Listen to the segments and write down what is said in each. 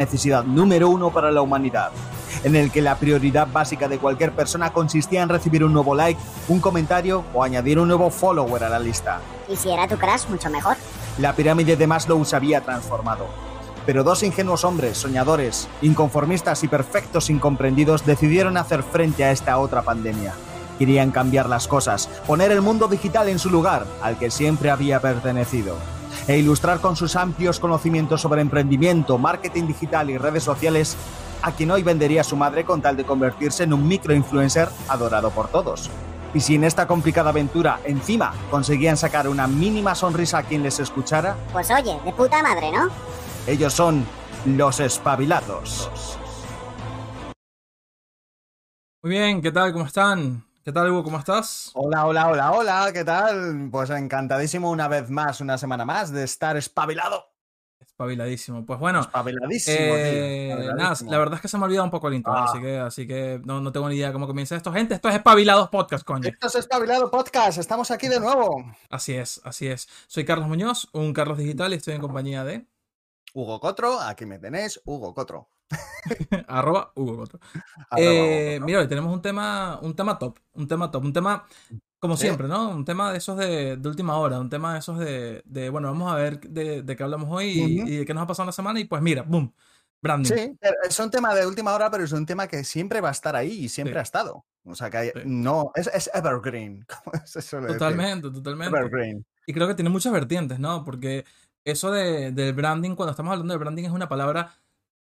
necesidad número uno para la humanidad, en el que la prioridad básica de cualquier persona consistía en recibir un nuevo like, un comentario o añadir un nuevo follower a la lista. Y si era tu crush, mucho mejor. La pirámide de Maslow se había transformado. Pero dos ingenuos hombres, soñadores, inconformistas y perfectos incomprendidos decidieron hacer frente a esta otra pandemia. Querían cambiar las cosas, poner el mundo digital en su lugar, al que siempre había pertenecido e ilustrar con sus amplios conocimientos sobre emprendimiento, marketing digital y redes sociales a quien hoy vendería su madre con tal de convertirse en un microinfluencer adorado por todos. Y si en esta complicada aventura encima conseguían sacar una mínima sonrisa a quien les escuchara, Pues oye, de puta madre, ¿no? ellos son los espabilados. Muy bien, ¿qué tal? ¿Cómo están? ¿Qué tal, Hugo? ¿Cómo estás? Hola, hola, hola, hola, ¿qué tal? Pues encantadísimo una vez más, una semana más de estar espabilado. Espabiladísimo. Pues bueno, Espabiladísimo, eh, tío. nada, espabiladísimo. la verdad es que se me ha olvidado un poco el intro, Ah. así que, así que no, no tengo ni idea de cómo comienza esto. Gente, esto es Espabilados Podcast, coño. Esto es Espabilado Podcast, estamos aquí de nuevo. Así es, así es. Soy Carlos Muñoz, un Carlos Digital y estoy en compañía de Hugo Cotro, aquí me tenéis, Hugo Cotro. arroba Hugo Coto. Arroba Eh, Cotro. mira, hoy tenemos un tema, un tema top, un tema top, un tema como siempre, ¿no? Un tema de esos de, de última hora, un tema de esos de, de, bueno, vamos a ver de, de qué hablamos hoy y, Ujú. y de qué nos ha pasado en la semana y pues mira, boom, branding. Sí, es un tema de última hora, pero es un tema que siempre va a estar ahí y siempre Sí. ha estado. O sea, que hay- Sí. no, es, es evergreen, se suele decir. Totalmente, totalmente. Evergreen. Y creo que tiene muchas vertientes, ¿no? Porque eso de, del branding, cuando estamos hablando de branding, es una palabra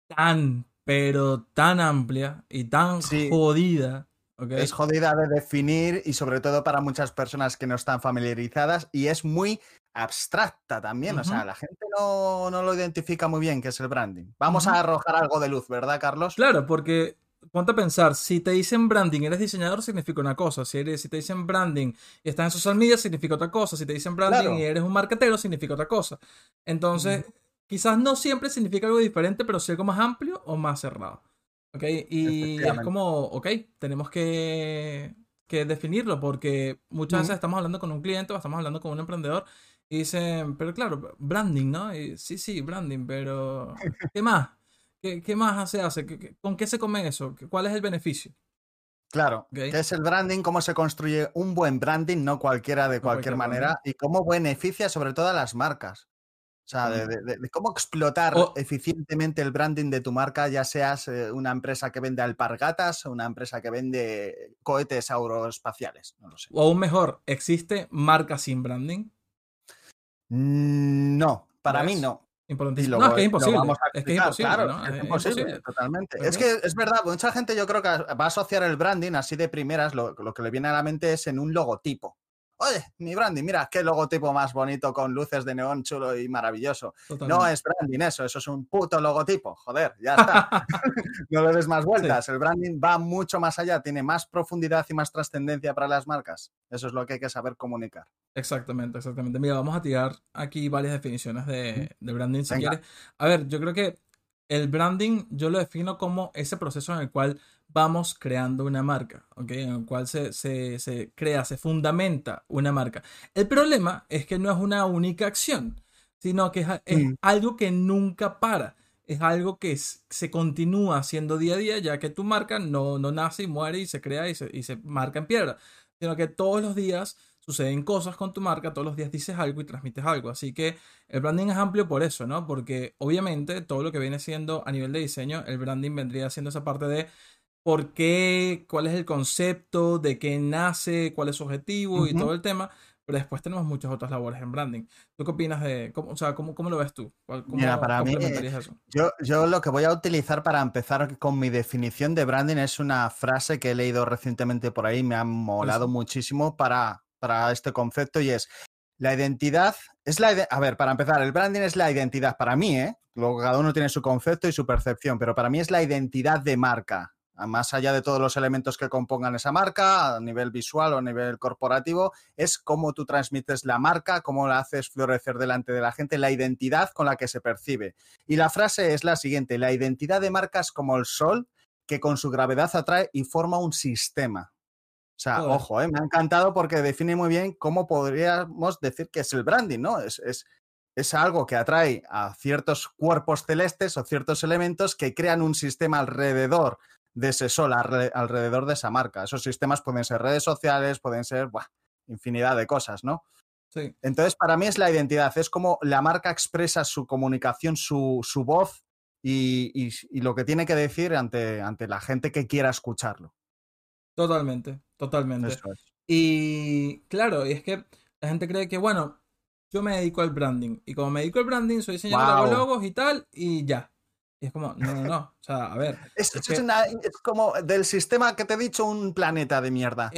tan, pero tan amplia y tan Sí. jodida. Es jodida de definir y sobre todo para muchas personas que no están familiarizadas y es muy abstracta también. O sea, la gente no, no lo identifica muy bien qué es el branding. Vamos a arrojar algo de luz, ¿verdad, Carlos? Claro, porque ponte a pensar, si te dicen branding, eres diseñador, significa una cosa. Si, eres, si te dicen branding y estás en social media, significa otra cosa. Si te dicen branding Claro. y eres un marketero, significa otra cosa. Entonces, quizás no siempre significa algo diferente, pero sí algo más amplio o más cerrado. ¿Ok? Y es como, ok, tenemos que, que definirlo porque muchas veces estamos hablando con un cliente o estamos hablando con un emprendedor y dicen, pero claro, branding, ¿no? Y, sí, sí, branding, pero ¿qué más? ¿Qué, qué más se hace? ¿Qué- qué- ¿Con qué se come eso? ¿Qué- ¿Cuál es el beneficio? Claro, Ok. ¿qué es el branding? ¿Cómo se construye un buen branding? No cualquiera de No cualquier cualquier manera. Y cómo beneficia sobre todo a las marcas. O sea, de, de- de- de cómo explotar O- eficientemente el branding de tu marca, ya seas eh, una empresa que vende alpargatas o una empresa que vende cohetes aeroespaciales. No lo sé. O aún mejor, ¿existe marca sin branding? Mm, No, para mí no. Importantísimo. lo No, es que es imposible. vamos a Es que es imposible, claro, ¿no? es que es Es imposible, imposible. totalmente. Es que es verdad, mucha gente yo creo que va a asociar el branding así de primeras, lo, lo que le viene a la mente es en un logotipo. Oye, mi branding, mira qué logotipo más bonito con luces de neón chulo y maravilloso. No es branding eso, eso es un puto logotipo, joder, ya está. no le des más vueltas. El branding va mucho más allá, tiene más profundidad y más trascendencia para las marcas. Eso es lo que hay que saber comunicar. Exactamente, exactamente. Mira, vamos a tirar aquí varias definiciones de, de branding si Venga. quieres. A ver, yo creo que el branding yo lo defino como ese proceso en el cual vamos creando una marca, ¿ok? En el cual se, se, se crea, se fundamenta una marca. El problema es que no es una única acción, sino que es, es Mm. algo que nunca para. Es algo que se continúa haciendo día a día, ya que tu marca no, no nace y muere y se crea y se, y se marca en piedra, sino que todos los días suceden cosas con tu marca, todos los días dices algo y transmites algo. Así que el branding es amplio por eso, ¿no? Porque obviamente todo lo que viene siendo a nivel de diseño, el branding vendría siendo esa parte de por qué, cuál es el concepto, de qué nace, cuál es su objetivo y todo el tema. Pero después tenemos muchas otras labores en branding. ¿Tú qué opinas de, cómo, o sea, cómo, cómo lo ves tú? ¿Cuál- ¿Cómo Mira, para mí, eso? Yo, yo lo que voy a utilizar para empezar con mi definición de branding es una frase que he leído recientemente por ahí, me ha molado Eso. muchísimo para, para este concepto y es la identidad, es la a ver, para empezar, el branding es la identidad para mí, ¿eh? Luego cada uno tiene su concepto y su percepción, pero para mí es la identidad de marca. Más allá de todos los elementos que compongan esa marca, a nivel visual o a nivel corporativo, es cómo tú transmites la marca, cómo la haces florecer delante de la gente, la identidad con la que se percibe. Y la frase es la siguiente, la identidad de marca es como el sol que con su gravedad atrae y forma un sistema. O sea, Joder. ojo, ¿eh? me ha encantado porque define muy bien cómo podríamos decir que es el branding, ¿no? Es, es es algo que atrae a ciertos cuerpos celestes o ciertos elementos que crean un sistema alrededor de ese sol, alrededor de esa marca. Esos sistemas pueden ser redes sociales, pueden ser infinidad de cosas, ¿no? Sí. Entonces, para mí es la identidad, es como la marca expresa su comunicación, su, su voz y, y, lo que tiene que decir ante, ante la gente que quiera escucharlo. Totalmente, totalmente. Y claro, y es que la gente cree que, bueno, yo me dedico al branding. Y como me dedico al branding, soy diseñador de logos y tal, y ya. Y es como, no, no, no. O sea, a ver. Es, como del sistema que te he dicho, un planeta de mierda.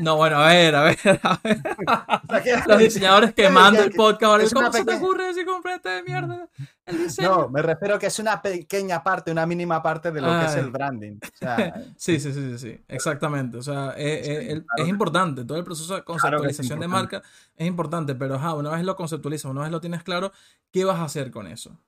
no, bueno, a ver, a ver, a ver. Los diseñadores quemando el podcast ¿Cómo se te ocurre decir un planeta de mierda? El diseño. No, me refiero que es una pequeña parte, una mínima parte de lo que es el branding. sí, sí, sí, sí, exactamente. O sea, es, importante. Todo el proceso de conceptualización de marca es importante, pero una vez lo conceptualizas, una vez lo tienes claro, ¿qué vas a hacer con eso?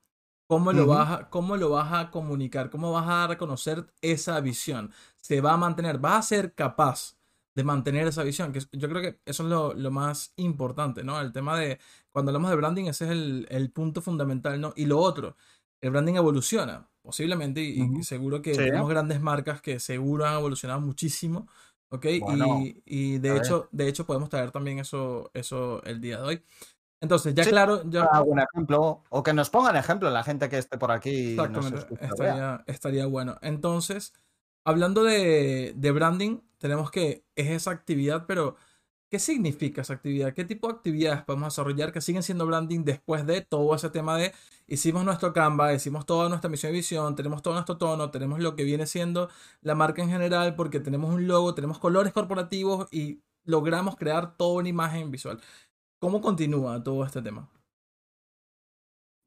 ¿Cómo lo, vas a, ¿Cómo lo vas a comunicar? ¿Cómo vas a reconocer esa visión? ¿Se va a mantener? ¿Vas a ser capaz de mantener esa visión? Que yo creo que eso es lo, lo más importante, ¿no? El tema de, cuando hablamos de branding, ese es el, el punto fundamental, ¿no? Y lo otro, el branding evoluciona, posiblemente, y, seguro que tenemos grandes marcas que seguro han evolucionado muchísimo, ¿ok? y, y de, hecho, de hecho podemos traer también eso, eso el día de hoy. Entonces, ya claro. Ya... Algún ejemplo, o que nos pongan ejemplo la gente que esté por aquí. Exactamente, estaría, estaría, bueno. Entonces, hablando de, de, branding, tenemos que es esa actividad, pero ¿qué significa esa actividad? ¿Qué tipo de actividades podemos desarrollar que siguen siendo branding después de todo ese tema de hicimos nuestro Canva, hicimos toda nuestra misión y visión, tenemos todo nuestro tono, tenemos lo que viene siendo la marca en general, porque tenemos un logo, tenemos colores corporativos y logramos crear toda una imagen visual. ¿Cómo continúa todo este tema?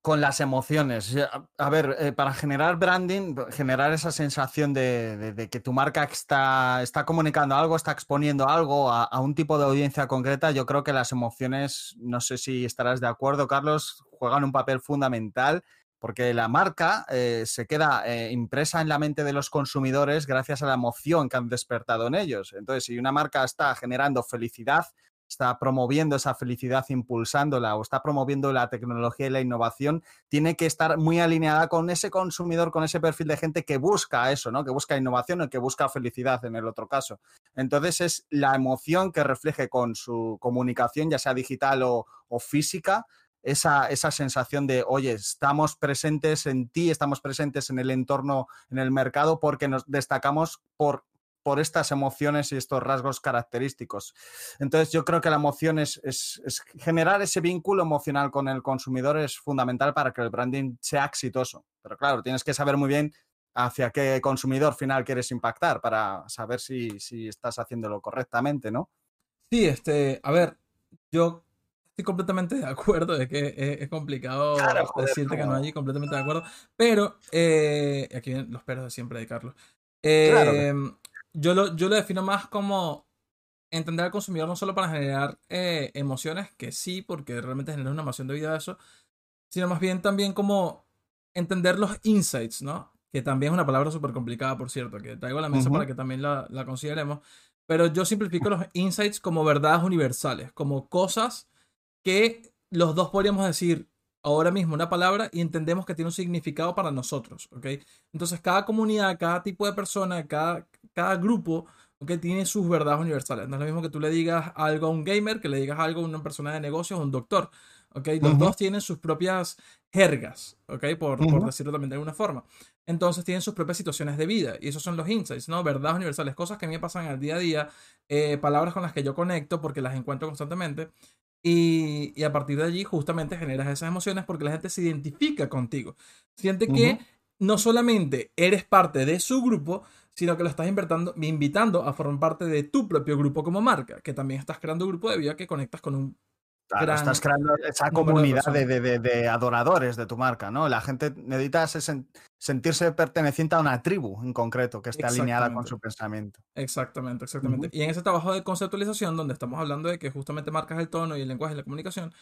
Con las emociones. A ver, eh, para generar branding, generar esa sensación de, que tu marca está, está, comunicando algo, está exponiendo algo a, un tipo de audiencia concreta, yo creo que las emociones, no sé si estarás de acuerdo, Carlos, juegan un papel fundamental porque la marca eh, se queda eh, impresa en la mente de los consumidores gracias a la emoción que han despertado en ellos. Entonces, si una marca está generando felicidad, está promoviendo esa felicidad, impulsándola o está promoviendo la tecnología y la innovación, tiene que estar muy alineada con ese consumidor, con ese perfil de gente que busca eso, ¿no? Que busca innovación o que busca felicidad en el otro caso. Entonces es la emoción que refleje con su comunicación, ya sea digital o, física, esa, esa, sensación de, oye, estamos presentes en ti, estamos presentes en el entorno, en el mercado, porque nos destacamos por por estas emociones y estos rasgos característicos. Entonces yo creo que la emoción es, generar ese vínculo emocional con el consumidor es fundamental para que el branding sea exitoso. Pero claro, tienes que saber muy bien hacia qué consumidor final quieres impactar para saber si, si estás haciéndolo correctamente, ¿no? Sí, este, a ver, yo estoy completamente de acuerdo de que es, complicado decirte que no hay completamente de acuerdo, pero eh, aquí vienen los perros de siempre de Carlos. Eh, yo lo, yo lo defino más como entender al consumidor no solo para generar eh, emociones, que sí, porque realmente genera una emoción debido a eso, sino más bien también como entender los insights, ¿no? Que también es una palabra súper complicada, por cierto, que traigo a la mesa para que también la, la consideremos. Pero yo simplifico los insights como verdades universales, como cosas que los dos podríamos decir ahora mismo una palabra y entendemos que tiene un significado para nosotros, ¿ok? Entonces cada comunidad, cada tipo de persona, cada, cada grupo que tiene sus verdades universales. No es lo mismo que tú le digas algo a un gamer que le digas algo a una persona de negocios o un doctor. ¿okay? Los dos tienen sus propias jergas, ¿okay? Por, por, decirlo también de alguna forma. Entonces tienen sus propias situaciones de vida y esos son los insights, ¿no? Verdades universales, cosas que a mí me pasan al día a día, eh, palabras con las que yo conecto porque las encuentro constantemente y, y, a partir de allí justamente generas esas emociones porque la gente se identifica contigo. Siente que no solamente eres parte de su grupo, sino que lo estás invitando a formar parte de tu propio grupo como marca, que también estás creando un grupo de vida que conectas con un Claro, estás creando esa comunidad de, adoradores de tu marca, ¿no? La gente necesita sentirse perteneciente a una tribu en concreto que esté alineada con su pensamiento. Exactamente, exactamente. Y en ese trabajo de conceptualización, donde estamos hablando de que justamente marcas el tono y el lenguaje y la comunicación,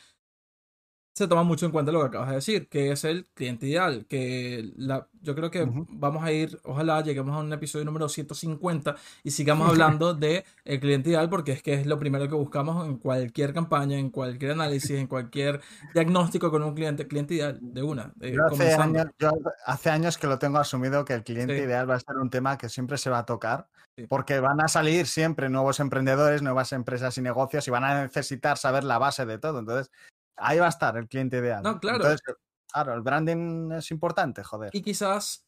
se toma mucho en cuenta lo que acabas de decir, que es el cliente ideal, que la, yo creo que vamos a ir, ojalá lleguemos a un episodio número 150 y sigamos hablando de el cliente ideal porque es que es lo primero que buscamos en cualquier campaña, en cualquier análisis, en cualquier diagnóstico con un cliente, cliente ideal, de una, eh, Yo hace, años, yo hace años que lo tengo asumido que el cliente Sí. ideal va a ser un tema que siempre se va a tocar, Sí. porque van a salir siempre nuevos emprendedores, nuevas empresas y negocios y van a necesitar saber la base de todo. Entonces, ahí va a estar el cliente ideal. No, claro. Entonces, claro, el branding es importante, joder. Y quizás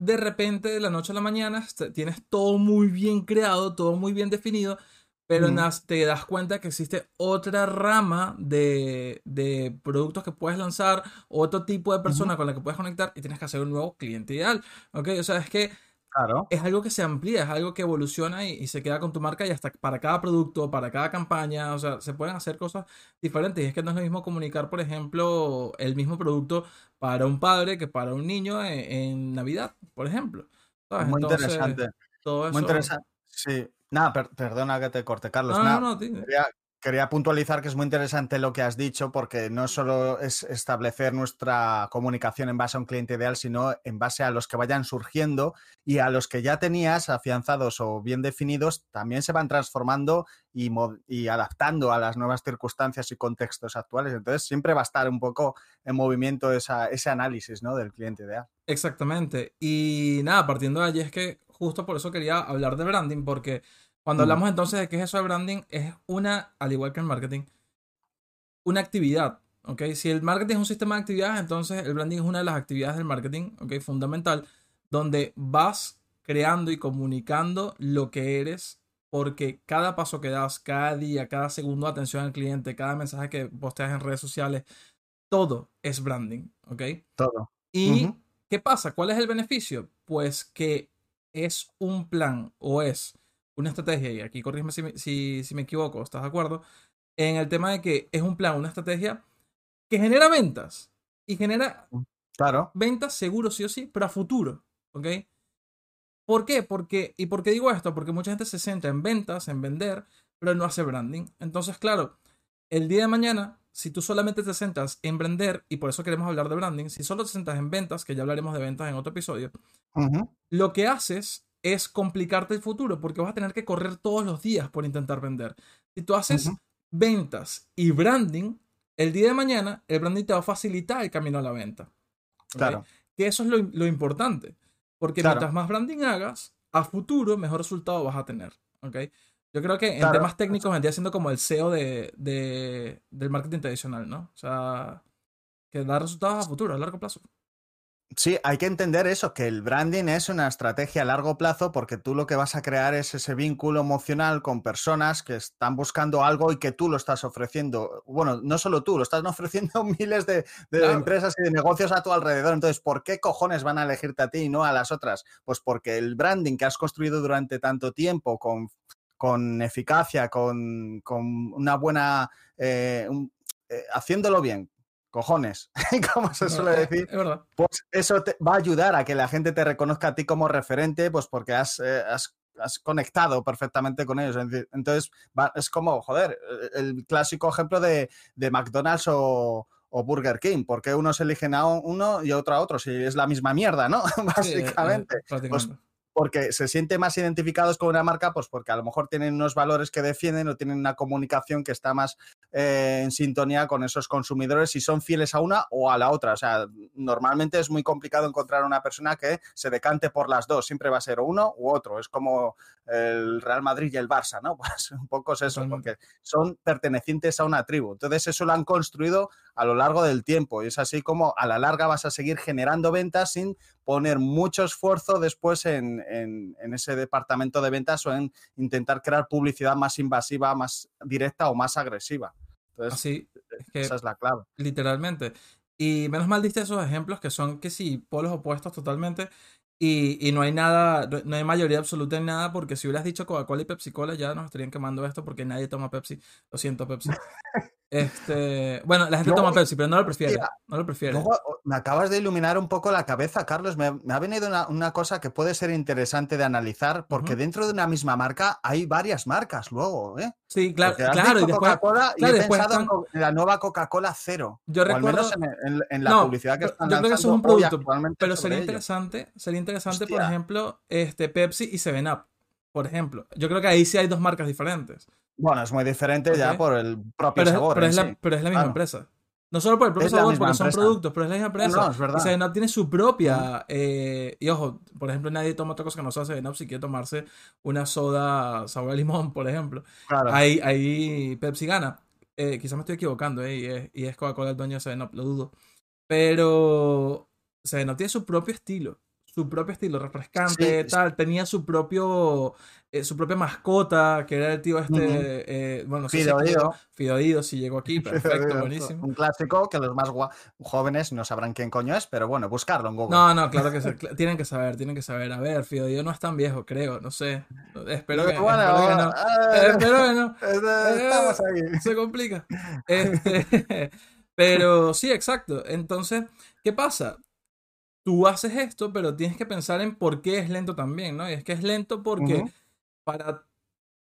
de repente, de la noche a la mañana, est- tienes todo muy bien creado, todo muy bien definido, pero nas- te das cuenta que existe otra rama de, de productos que puedes lanzar, otro tipo de persona con la que puedes conectar y tienes que hacer un nuevo cliente ideal. ¿Ok? O sea, es que Claro. es algo que se amplía, es algo que evoluciona y, y se queda con tu marca y hasta para cada producto, para cada campaña, o sea, se pueden hacer cosas diferentes. Y es que no es lo mismo comunicar, por ejemplo, el mismo producto para un padre que para un niño en, en Navidad, por ejemplo. ¿Sabes? Muy Entonces, interesante. todo Muy eso- interesante. Sí. Nada, per- perdona que te corte, Carlos. No, Nada, no, no. Quería, quería puntualizar que es muy interesante lo que has dicho, porque no solo es establecer nuestra comunicación en base a un cliente ideal, sino en base a los que vayan surgiendo y a los que ya tenías afianzados o bien definidos, también se van transformando y, y adaptando a las nuevas circunstancias y contextos actuales. Entonces, siempre va a estar un poco en movimiento esa- ese análisis ¿no? del cliente ideal. Exactamente. Y nada, partiendo de allí es que justo por eso quería hablar de branding, porque cuando Mm. hablamos entonces de qué es eso de branding, es una, al igual que el marketing, una actividad. ¿ok? Si el marketing es un sistema de actividades, entonces el branding es una de las actividades del marketing, ¿ok? Fundamental, donde vas creando y comunicando lo que eres, porque cada paso que das, cada día, cada segundo de atención al cliente, cada mensaje que posteas en redes sociales, todo es branding, ¿ok? Todo. ¿Y qué pasa? ¿Cuál es el beneficio? Pues que es un plan o es una estrategia, y aquí corrígeme si, me- si, si me equivoco, ¿estás de acuerdo? En el tema de que es un plan, una estrategia que genera ventas y genera Claro. ventas seguro sí o sí, pero a futuro, ¿ok? ¿Por qué? Porque, ¿Y por qué digo esto? Porque mucha gente se centra en ventas, en vender, pero no hace branding. Entonces, claro, el día de mañana, si tú solamente te centras en vender, y por eso queremos hablar de branding, si solo te centras en ventas, que ya hablaremos de ventas en otro episodio, lo que haces es complicarte el futuro, porque vas a tener que correr todos los días por intentar vender. Si tú haces ventas y branding, el día de mañana el branding te va a facilitar el camino a la venta. Claro. Que eso es lo, lo importante. Porque Claro. mientras más branding hagas, a futuro mejor resultado vas a tener. ¿ok? Yo creo que en Claro. temas técnicos vendría siendo como el SEO de, de- del marketing tradicional, ¿no? O sea, que da resultados a futuro, a largo plazo. Sí, hay que entender eso, que el branding es una estrategia a largo plazo porque tú lo que vas a crear es ese vínculo emocional con personas que están buscando algo y que tú lo estás ofreciendo. Bueno, no solo tú, lo están ofreciendo miles de, de Claro. empresas y de negocios a tu alrededor. Entonces, ¿por qué cojones van a elegirte a ti y no a las otras? Pues porque el branding que has construido durante tanto tiempo con, con eficacia, con, con una buena... eh, un- eh, haciéndolo bien, cojones, como se suele es- decir, Es verdad. pues eso te va a ayudar a que la gente te reconozca a ti como referente, pues porque has, eh, has, has conectado perfectamente con ellos. Entonces, va- es como, joder, eh, el clásico ejemplo de, de McDonald's o, o Burger King. ¿Por qué unos eligen a uno y otro a otro? Si es la misma mierda, ¿no? Sí, eh, Básicamente. Porque se sienten más identificados con una marca, pues porque a lo mejor tienen unos valores que defienden o tienen una comunicación que está más eh, en sintonía con esos consumidores y son fieles a una o a la otra. O sea, normalmente es muy complicado encontrar una persona que se decante por las dos. Siempre va a ser uno u otro. Es como el Real Madrid y el Barça, ¿no? Pues un poco es eso, porque son pertenecientes a una tribu. Entonces eso lo han construido a lo largo del tiempo y es así como a la larga vas a seguir generando ventas sin poner mucho esfuerzo después en, en- en ese departamento de ventas o en intentar crear publicidad más invasiva, más directa o más agresiva. Entonces, Así, es que esa es la clave. literalmente. Y menos mal diste esos ejemplos que son que sí, polos opuestos totalmente. Y, y no hay nada, no- hay mayoría absoluta en nada, porque si hubieras dicho Coca-Cola y Pepsi Cola, ya nos estarían quemando esto porque nadie toma Pepsi. Lo siento, Pepsi. Este, bueno, la gente toma Pepsi, pero no lo prefiere. Mira, No lo prefiere. Luego o- me acabas de iluminar un poco la cabeza, Carlos. Me, me ha venido una, una cosa que puede ser interesante de analizar, porque dentro de una misma marca hay varias marcas luego, ¿eh? sí, claro. Y después, Coca-Cola y he después pensado en están- co- en la nueva Coca-Cola cero. Yo o al menos recuerdo- en, en- en la No, publicidad que están yo creo que eso es un producto, pero sería ello. interesante, sería interesante, por ejemplo, este Pepsi y 7-Up, por ejemplo. Yo creo que ahí sí hay dos marcas diferentes. Bueno, es muy diferente ya por el propio Pero es, sabor. pero es la, sí. pero es la misma Claro. empresa. No solo por el propio sabor, porque son empresa. productos, pero es la misma empresa. no, es verdad. Y 7-Up tiene su propia. eh, y ojo, por ejemplo, nadie toma otra cosa que no sea 7-Up si quiere tomarse una soda sabor a limón, por ejemplo. Claro. Ahí, ahí Pepsi gana. Eh, quizás me estoy equivocando, eh, y es, y es Coca-Cola el dueño de 7-Up, lo dudo. Pero 7-Up tiene su propio estilo. Su propio estilo, refrescante, Sí, tal. Tenía su propio. eh, su propia mascota, que era el tío este. Ujú. eh, bueno, Fido llegó- Dido. Fido Dido, si llegó aquí, perfecto, buenísimo. Un clásico que los más jóvenes no sabrán quién coño es, pero bueno, buscarlo en Google. No, no, claro que sí, tienen que saber, tienen que saber. A ver, Fido Dido no es tan viejo, creo, no sé. Espero que, Bueno, espero que no. eh, Espero que no. eh, estamos ahí. Se complica. Este, pero sí, exacto. Entonces, ¿qué pasa? Tú haces esto, pero tienes que pensar en por qué es lento también, ¿no? Y es que es lento porque para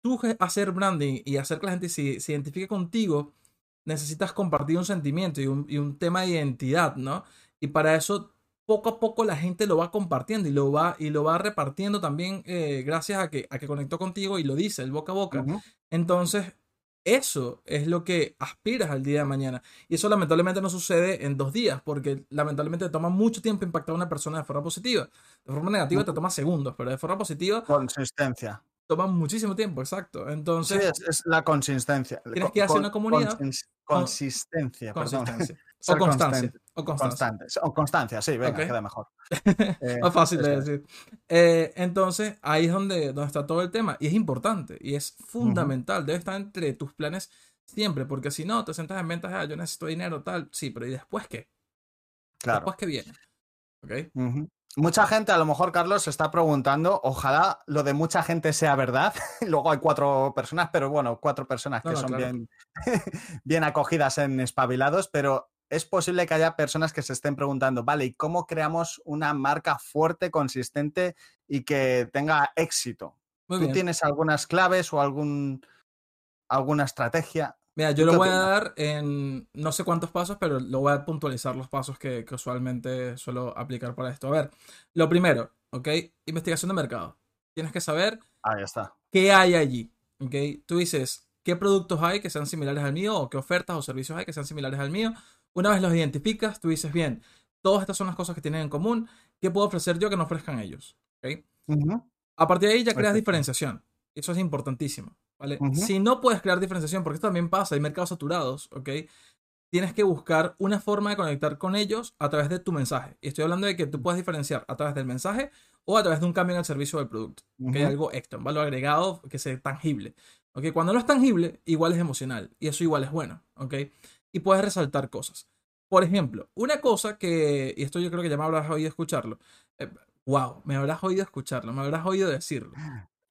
tú hacer branding y hacer que la gente se, se identifique contigo, necesitas compartir un sentimiento y un, y un tema de identidad, ¿no? Y para eso, poco a poco la gente lo va compartiendo y lo va, y lo va repartiendo también eh, gracias a que, a que conectó contigo y lo dice, el boca a boca. Entonces, eso es lo que aspiras al día de mañana. Y eso lamentablemente no sucede en dos días, porque lamentablemente te toma mucho tiempo impactar a una persona de forma positiva. De forma negativa te toma segundos, pero de forma positiva Consistencia. toma muchísimo tiempo, exacto. Sí, Entonces, es, es la consistencia. Tienes que hacer una comunidad consins- con- consistencia, perdón. consistencia. Ser o constancia. O constancia. Constante. O constancia, sí, venga, Ok. queda mejor. Eh, Más fácil de decir. Eh, entonces, ahí es donde, donde está todo el tema. Y es importante. Y es fundamental. Debe estar entre tus planes siempre. Porque si no, te sentas en ventas, ah, yo necesito dinero, tal. Sí, pero ¿y después qué? Claro. Después qué viene. ¿Ok? Mucha gente, a lo mejor, Carlos, se está preguntando, ojalá lo de mucha gente sea verdad. Luego hay cuatro personas, pero bueno, cuatro personas que no, son claro. bien, bien acogidas en espabilados, pero es posible que haya personas que se estén preguntando, vale, ¿y cómo creamos una marca fuerte, consistente y que tenga éxito? Muy ¿Tú bien. tienes algunas claves o algún, alguna estrategia? Mira, ¿Tú yo lo voy a dar en no sé cuántos pasos, pero lo voy a puntualizar los pasos que, que usualmente suelo aplicar para esto. A ver, lo primero, ¿ok? Investigación de mercado. Tienes que saber Ahí está. qué hay allí, ¿ok? Tú dices, ¿qué productos hay que sean similares al mío? ¿O qué ofertas o servicios hay que sean similares al mío? Una vez los identificas, tú dices, bien, todas estas son las cosas que tienen en común, ¿qué puedo ofrecer yo que no ofrezcan ellos? ¿Ok? Ujú. A partir de ahí ya creas Perfecto. diferenciación. Eso es importantísimo. ¿vale? Si no puedes crear diferenciación, porque esto también pasa, hay mercados saturados, ¿ok? Tienes que buscar una forma de conectar con ellos a través de tu mensaje. Y estoy hablando de que tú puedes diferenciar a través del mensaje o a través de un cambio en el servicio del producto. Que hay algo extra, un valor agregado que sea tangible. ¿ok? Cuando no es tangible, igual es emocional. Y eso igual es bueno. ¿ok? Y puedes resaltar cosas. Por ejemplo, una cosa que, y esto yo creo que ya me habrás oído escucharlo. eh, wow, me habrás oído escucharlo, me habrás oído decirlo.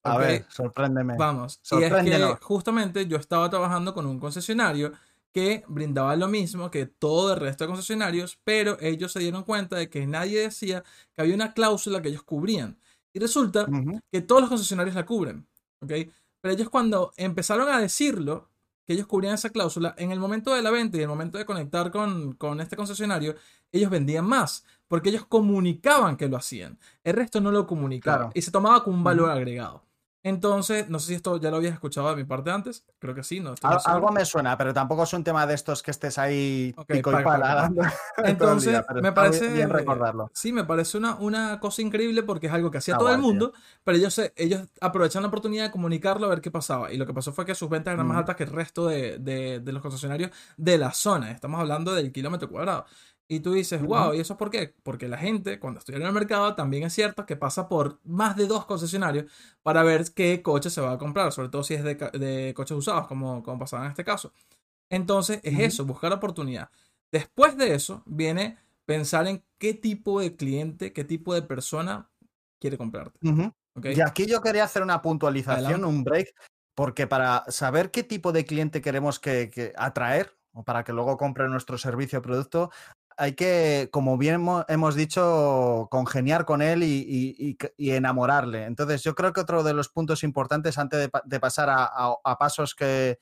A ¿ok? ver, sorpréndeme. Vamos. Y es que justamente yo estaba trabajando con un concesionario que brindaba lo mismo que todo el resto de concesionarios, pero ellos se dieron cuenta de que nadie decía que había una cláusula que ellos cubrían. Y resulta que todos los concesionarios la cubren. ¿ok? Pero ellos cuando empezaron a decirlo, que ellos cubrían esa cláusula, en el momento de la venta y en el momento de conectar con, con este concesionario, ellos vendían más, porque ellos comunicaban que lo hacían. El resto no lo comunicaba Claro. y se tomaba como un valor agregado. Entonces, no sé si esto ya lo habías escuchado de mi parte antes, creo que sí, ¿no? Estoy Al- algo me suena, pero tampoco es un tema de estos que estés ahí pico y pala Entonces, día, me parece. bien recordarlo. Sí, me parece una, una cosa increíble porque es algo que hacía todo el mundo, pero ellos, ellos aprovechan la oportunidad de comunicarlo a ver qué pasaba. Y lo que pasó fue que sus ventas eran más Ujú. altas que el resto de, de- de los concesionarios de la zona. Estamos hablando del kilómetro cuadrado. Y tú dices, wow, ¿y eso por qué? Porque la gente, cuando estudia en el mercado, también es cierto que pasa por más de dos concesionarios para ver qué coche se va a comprar, sobre todo si es de, de coches usados, como, como pasaba en este caso. Entonces, es eso, buscar oportunidad. Después de eso, viene pensar en qué tipo de cliente, qué tipo de persona quiere comprarte. Y aquí yo quería hacer una puntualización, Adelante. un break, porque para saber qué tipo de cliente queremos que, que atraer, o para que luego compre nuestro servicio o producto, hay que, como bien hemos dicho, congeniar con él y, enamorarle. Entonces, yo creo que otro de los puntos importantes antes de, pasar a, pasos que,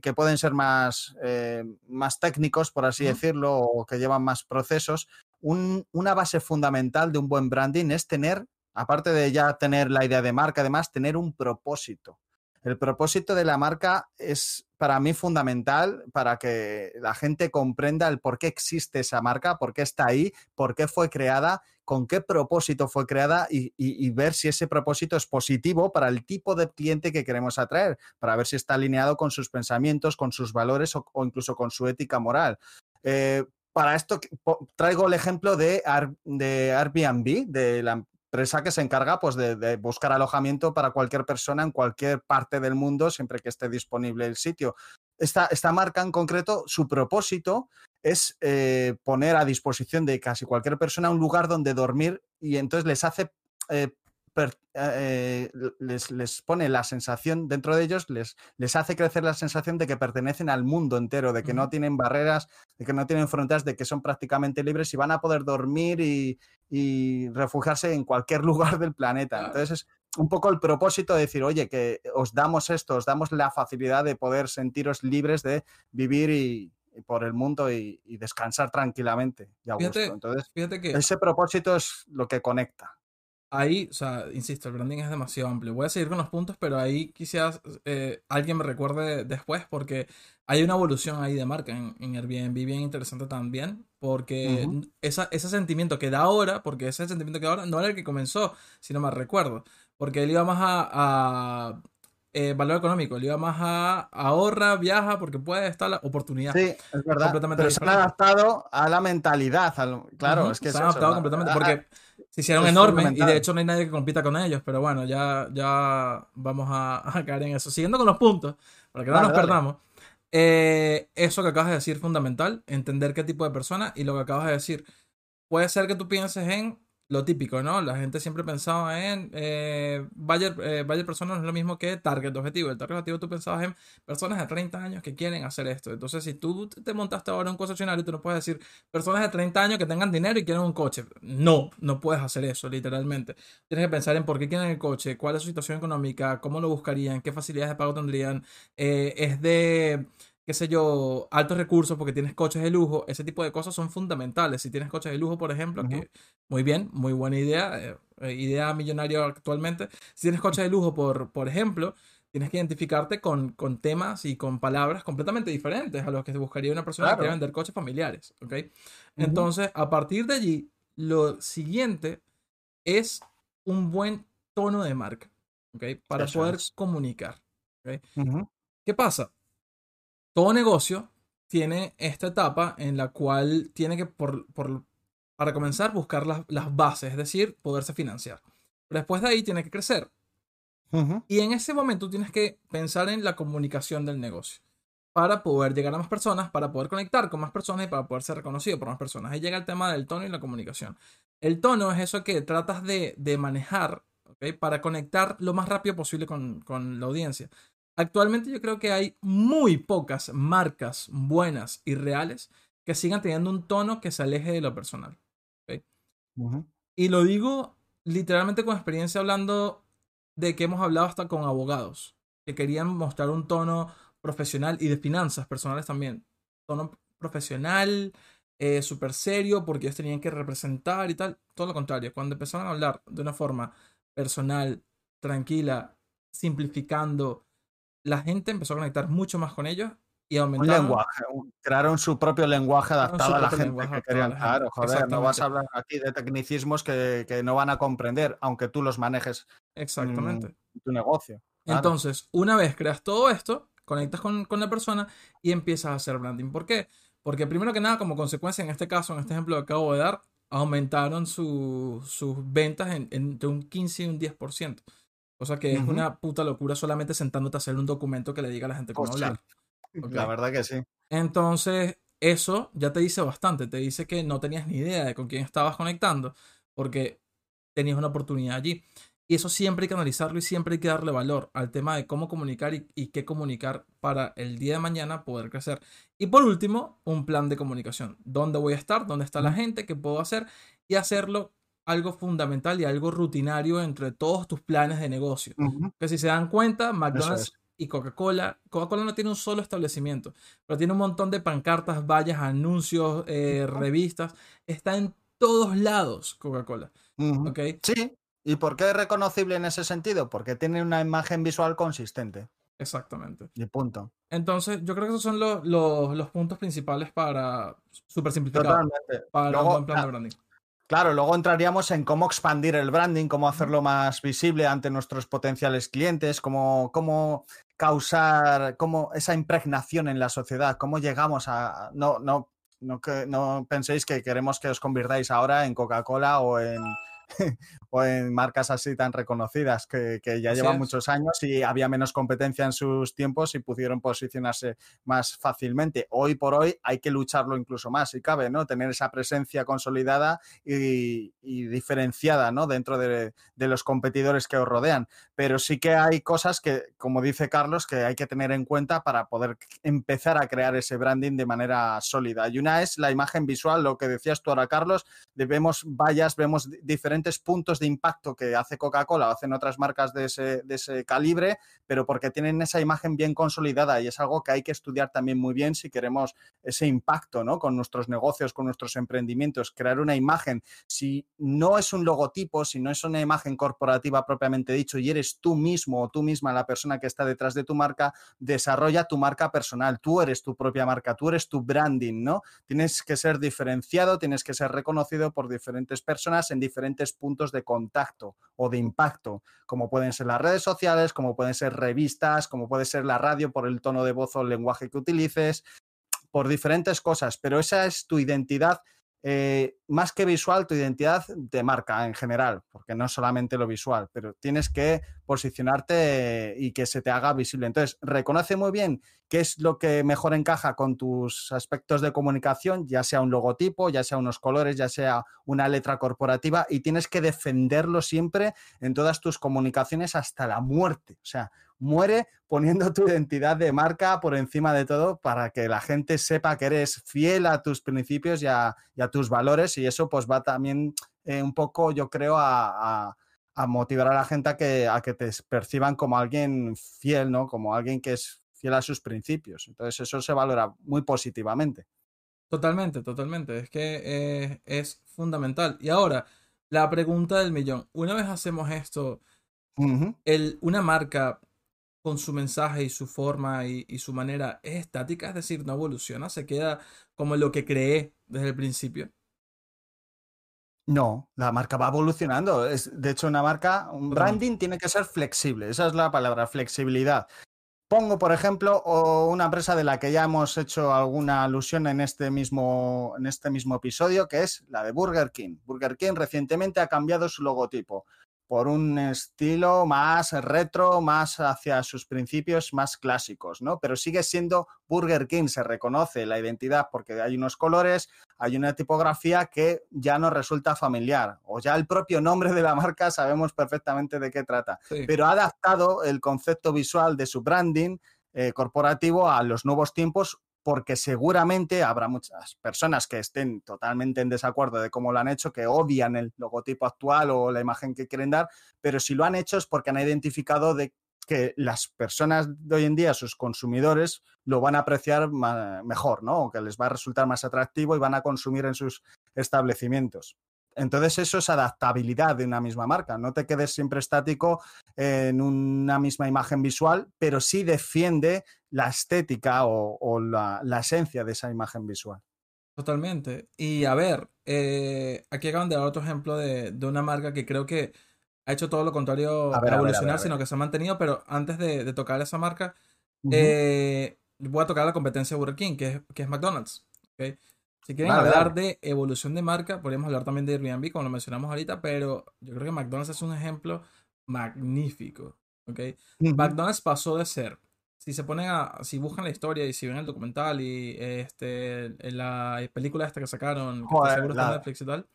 que, pueden ser más, eh, más técnicos, por así decirlo, o que llevan más procesos, una base fundamental de un buen branding es tener, aparte de ya tener la idea de marca, además, tener un propósito. El propósito de la marca es para mí fundamental para que la gente comprenda el por qué existe esa marca, por qué está ahí, por qué fue creada, con qué propósito fue creada y, ver si ese propósito es positivo para el tipo de cliente que queremos atraer, para ver si está alineado con sus pensamientos, con sus valores o, incluso con su ética moral. Eh, para esto traigo el ejemplo de, de Airbnb, de la que se encarga pues, de, buscar alojamiento para cualquier persona en cualquier parte del mundo, siempre que esté disponible el sitio. Esta, esta marca en concreto, su propósito es eh, poner a disposición de casi cualquier persona un lugar donde dormir y entonces les hace eh, eh, les, pone la sensación dentro de ellos, les, les hace crecer la sensación de que pertenecen al mundo entero, de que no tienen barreras, de que no tienen fronteras, de que son prácticamente libres y van a poder dormir y, refugiarse en cualquier lugar del planeta. Entonces es un poco el propósito de decir, oye, que os damos esto, os damos la facilidad de poder sentiros libres de vivir y, por el mundo y, descansar tranquilamente Entonces, fíjate que... ese propósito es lo que conecta ahí, o sea, insisto, el branding es demasiado amplio. Voy a seguir con los puntos, pero ahí quizás eh, alguien me recuerde después porque hay una evolución ahí de marca en, en Airbnb bien interesante también, porque esa, ese sentimiento que da ahora, porque ese sentimiento que da ahora no era el que comenzó, si no me recuerdo, porque él iba más a, eh, valor económico, él iba más a ahorra, viaja, porque puede estar la oportunidad. Sí, es verdad. Pero se han adaptado a la mentalidad, claro, es que se han adaptado completamente, porque se hicieron enormes y de hecho no hay nadie que compita con ellos, pero bueno, ya, ya vamos a, caer en eso. Siguiendo con los puntos, para que no nos perdamos. Eh, eso que acabas de decir fundamental, entender qué tipo de persona y lo que acabas de decir. Puede ser que tú pienses en lo típico, ¿no? La gente siempre pensaba en eh, eh, Personas no es lo mismo que Target Objetivo. El Target Objetivo tú pensabas en personas de 30 años que quieren hacer esto. Entonces, si tú te montaste ahora un concesionario, tú no puedes decir personas de 30 años que tengan dinero y quieren un coche. No, no puedes hacer eso, literalmente. Tienes que pensar en por qué quieren el coche, cuál es su situación económica, cómo lo buscarían, qué facilidades de pago tendrían. Eh, es de qué sé yo, altos recursos porque tienes coches de lujo, ese tipo de cosas son fundamentales. Si tienes coches de lujo, por ejemplo, que muy bien, muy buena idea, eh, eh, idea millonaria actualmente. Si tienes coches de lujo, por, por ejemplo, tienes que identificarte con, con, temas y con palabras completamente diferentes a los que buscaría una persona que quiere vender coches familiares, ¿ok? Entonces, a partir de allí, lo siguiente es un buen tono de marca, ¿ok? Para poder comunicar, ¿ok? ¿Qué pasa? Todo negocio tiene esta etapa en la cual tiene que, por, para comenzar, buscar las, bases, es decir, poderse financiar. Pero después de ahí tiene que crecer. Y en ese momento tienes que pensar en la comunicación del negocio para poder llegar a más personas, para poder conectar con más personas y para poder ser reconocido por más personas. Ahí llega el tema del tono y la comunicación. El tono es eso que tratas de, manejar para conectar lo más rápido posible con, con la audiencia. Actualmente yo creo que hay muy pocas marcas buenas y reales que sigan teniendo un tono que se aleje de lo personal. Y lo digo literalmente con experiencia hablando de que hemos hablado hasta con abogados que querían mostrar un tono profesional y de finanzas personales también. Tono profesional, eh, súper serio, porque ellos tenían que representar y tal. Todo lo contrario, cuando empezaron a hablar de una forma personal, tranquila, simplificando, la gente empezó a conectar mucho más con ellos y aumentaron. Un lenguaje, crearon su propio lenguaje adaptado a la gente que querían. Claro, joder, no vas a hablar aquí de tecnicismos que, que, no van a comprender, aunque tú los manejes Exactamente. en tu negocio. Entonces, una vez creas todo esto, conectas con, con, la persona y empiezas a hacer branding. ¿Por qué? Porque primero que nada, como consecuencia, en este caso, en este ejemplo que acabo de dar, aumentaron sus ventas en, entre un 15 y un 10%. O sea que es una puta locura solamente sentándote a hacer un documento que le diga a la gente cómo hablar. La verdad que sí. Entonces, eso ya te dice bastante. Te dice que no tenías ni idea de con quién estabas conectando porque tenías una oportunidad allí. Y eso siempre hay que analizarlo y siempre hay que darle valor al tema de cómo comunicar y, y, qué comunicar para el día de mañana poder crecer. Y por último, un plan de comunicación. ¿Dónde voy a estar? ¿Dónde está la gente? ¿Qué puedo hacer? Y hacerlo algo fundamental y algo rutinario entre todos tus planes de negocio. Uh -huh. Que si se dan cuenta, McDonald's y Coca-Cola, Coca-Cola no tiene un solo establecimiento, pero tiene un montón de pancartas, vallas, anuncios, eh, revistas. Está en todos lados Coca-Cola. Uh -huh. ¿okay? Sí. ¿Y por qué es reconocible en ese sentido? Porque tiene una imagen visual consistente. Exactamente. Y punto. Entonces, yo creo que esos son los, los, los puntos principales para, súper simplificado, Totalmente. para Luego, un buen plan de branding. Claro, luego entraríamos en cómo expandir el branding, cómo hacerlo más visible ante nuestros potenciales clientes, cómo, cómo causar cómo esa impregnación en la sociedad, cómo llegamos a... No, no, no, no penséis que queremos que os convirtáis ahora en Coca-Cola o en, o en marcas así tan reconocidas que, que ya Así llevan es. muchos años y había menos competencia en sus tiempos y pudieron posicionarse más fácilmente. Hoy por hoy hay que lucharlo incluso más, si cabe, ¿no? Tener esa presencia consolidada y, y diferenciada, ¿no? Dentro de, de, los competidores que os rodean. Pero sí que hay cosas que, como dice Carlos, que hay que tener en cuenta para poder empezar a crear ese branding de manera sólida. Y una es la imagen visual, lo que decías tú ahora, Carlos, de vemos vallas, vemos diferentes puntos de impacto que hace Coca-Cola o hacen otras marcas de ese, de ese, calibre, pero porque tienen esa imagen bien consolidada y es algo que hay que estudiar también muy bien si queremos ese impacto ¿no? con nuestros negocios, con nuestros emprendimientos, crear una imagen. Si no es un logotipo, si no es una imagen corporativa propiamente dicho y eres tú mismo o tú misma la persona que está detrás de tu marca, desarrolla tu marca personal. Tú eres tu propia marca, tú eres tu branding, ¿no? Tienes que ser diferenciado, tienes que ser reconocido por diferentes personas en diferentes puntos de contacto o de impacto, como pueden ser las redes sociales, como pueden ser revistas, como puede ser la radio por el tono de voz o el lenguaje que utilices, por diferentes cosas, pero esa es tu identidad eh, más que visual, tu identidad de marca en general, porque no solamente lo visual, pero tienes que posicionarte y que se te haga visible. Entonces, reconoce muy bien qué es lo que mejor encaja con tus aspectos de comunicación, ya sea un logotipo, ya sea unos colores, ya sea una letra corporativa, y tienes que defenderlo siempre en todas tus comunicaciones hasta la muerte. O sea, muere poniendo tu identidad de marca por encima de todo para que la gente sepa que eres fiel a tus principios y a, y a tus valores y eso pues va también eh, un poco, yo creo, a, a, a, motivar a la gente a que, a que te perciban como alguien fiel, ¿no? Como alguien que es fiel a sus principios. Entonces eso se valora muy positivamente. Totalmente, totalmente. Es que eh, es fundamental. Y ahora, la pregunta del millón. Una vez hacemos esto, uh -huh. el, una marca con su mensaje y su forma y, y, su manera es estática, es decir, no evoluciona, se queda como lo que creé desde el principio. No, la marca va evolucionando. Es, de hecho, una marca, un branding tiene que ser flexible. Esa es la palabra, flexibilidad. Pongo, por ejemplo, una empresa de la que ya hemos hecho alguna alusión en este mismo, en este mismo episodio, que es la de Burger King. Burger King recientemente ha cambiado su logotipo por un estilo más retro, más hacia sus principios más clásicos, ¿no? Pero sigue siendo Burger King, se reconoce la identidad porque hay unos colores, hay una tipografía que ya nos resulta familiar, o ya el propio nombre de la marca sabemos perfectamente de qué trata, sí. pero ha adaptado el concepto visual de su branding eh, corporativo a los nuevos tiempos porque seguramente habrá muchas personas que estén totalmente en desacuerdo de cómo lo han hecho, que odian el logotipo actual o la imagen que quieren dar, pero si lo han hecho es porque han identificado de que las personas de hoy en día, sus consumidores, lo van a apreciar mejor, ¿no? O que les va a resultar más atractivo y van a consumir en sus establecimientos. Entonces eso es adaptabilidad de una misma marca. No te quedes siempre estático en una misma imagen visual, pero sí defiende la estética o, o la, la, esencia de esa imagen visual. Totalmente. Y a ver, eh, aquí acaban de dar otro ejemplo de, de, una marca que creo que ha hecho todo lo contrario a, ver, a evolucionar, a ver, a ver, sino que se ha mantenido, pero antes de, de tocar esa marca, uh -huh. eh, voy a tocar la competencia de Burger King, que es, que es McDonald's. ¿okay? Si quieren vale, hablar vale. de evolución de marca, podríamos hablar también de Airbnb, como lo mencionamos ahorita, pero yo creo que McDonald's es un ejemplo magnífico. Uh -huh. McDonald's pasó de ser, si se ponen a, si buscan la historia y si ven el documental y este, la película esta que sacaron, que Joder, seguro está en Netflix y tal,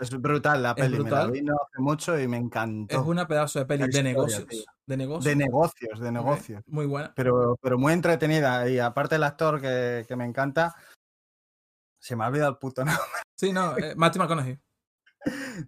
Es brutal la Es peli, me la brutal. vi no hace mucho y me encantó. Es una pedazo de peli La de historia, negocios. De negocios. De negocios, de ok, negocios. Muy buena. Pero, pero muy entretenida. Y aparte el actor que, que me encanta, se me ha olvidado el puto nombre. Sí, no, eh, Matthew McConaughey.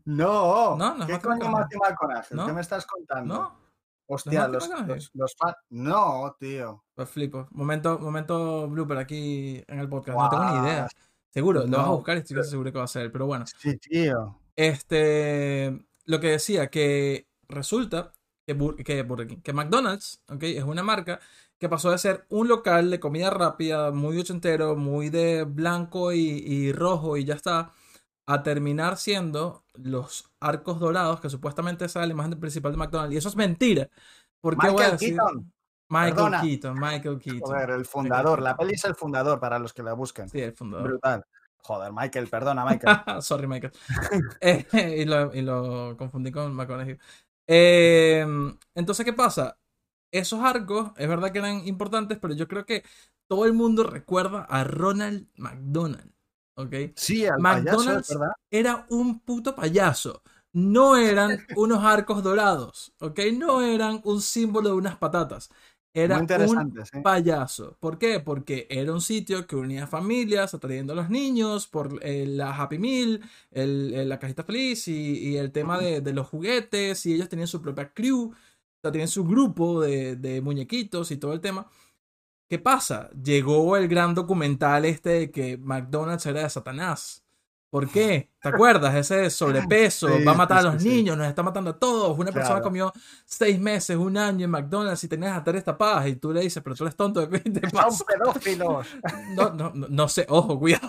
No, No, no es ¿qué Matthew coño McConaughey. Matthew McConaughey? ¿No? ¿Qué me estás contando? ¿No? Hostia, los, los, los fan- No, tío. Pues flipo. Momento, momento blooper aquí en el podcast. No tengo ni idea. Seguro, lo vas a no, buscar y estoy seguro que va a ser. Pero bueno. Sí, tío. Este, lo que decía, que resulta que, Bur- que, Burger King- que McDonald's, ¿ok? Es una marca que pasó de ser un local de comida rápida, muy ochentero, muy de blanco y, y rojo y ya está, a terminar siendo los arcos dorados, que supuestamente esa es la imagen principal de McDonald's. Y eso es mentira. ¿Por qué voy a Michael decir? Keaton. Michael Perdona. Keaton, Michael Keaton. Joder, el fundador. La peli es el fundador para los que la busquen. Sí, el fundador. Brutal. Joder, Michael, perdona, Michael. Sorry, Michael. Eh, y, lo, y lo confundí con McConaughey. Eh, entonces, ¿qué pasa? Esos arcos, es verdad que eran importantes, pero yo creo que todo el mundo recuerda a Ronald McDonald. ¿Ok? Sí, al McDonald's verdad. era un puto payaso. No eran unos arcos dorados. ¿Ok? No eran un símbolo de unas patatas. Era un sí. payaso. ¿Por qué? Porque era un sitio que unía familias, atrayendo a los niños por eh, la Happy Meal, el- el- la cajita feliz y, y el tema de, de los juguetes. Y ellos tenían su propia crew, o tenían su grupo de, de muñequitos y todo el tema. ¿Qué pasa? Llegó el gran documental este de que McDonald's era de Satanás. ¿Por qué? ¿Te acuerdas? Ese sobrepeso, Sí, va a matar a los sí, sí. niños, nos está matando a todos. Una persona comió seis meses, un año en McDonald's y tenías arterias tapadas y tú le dices, pero tú eres tonto, ¿qué te Son pasa? pedófilos. No, no, no, no sé, ojo, cuidado.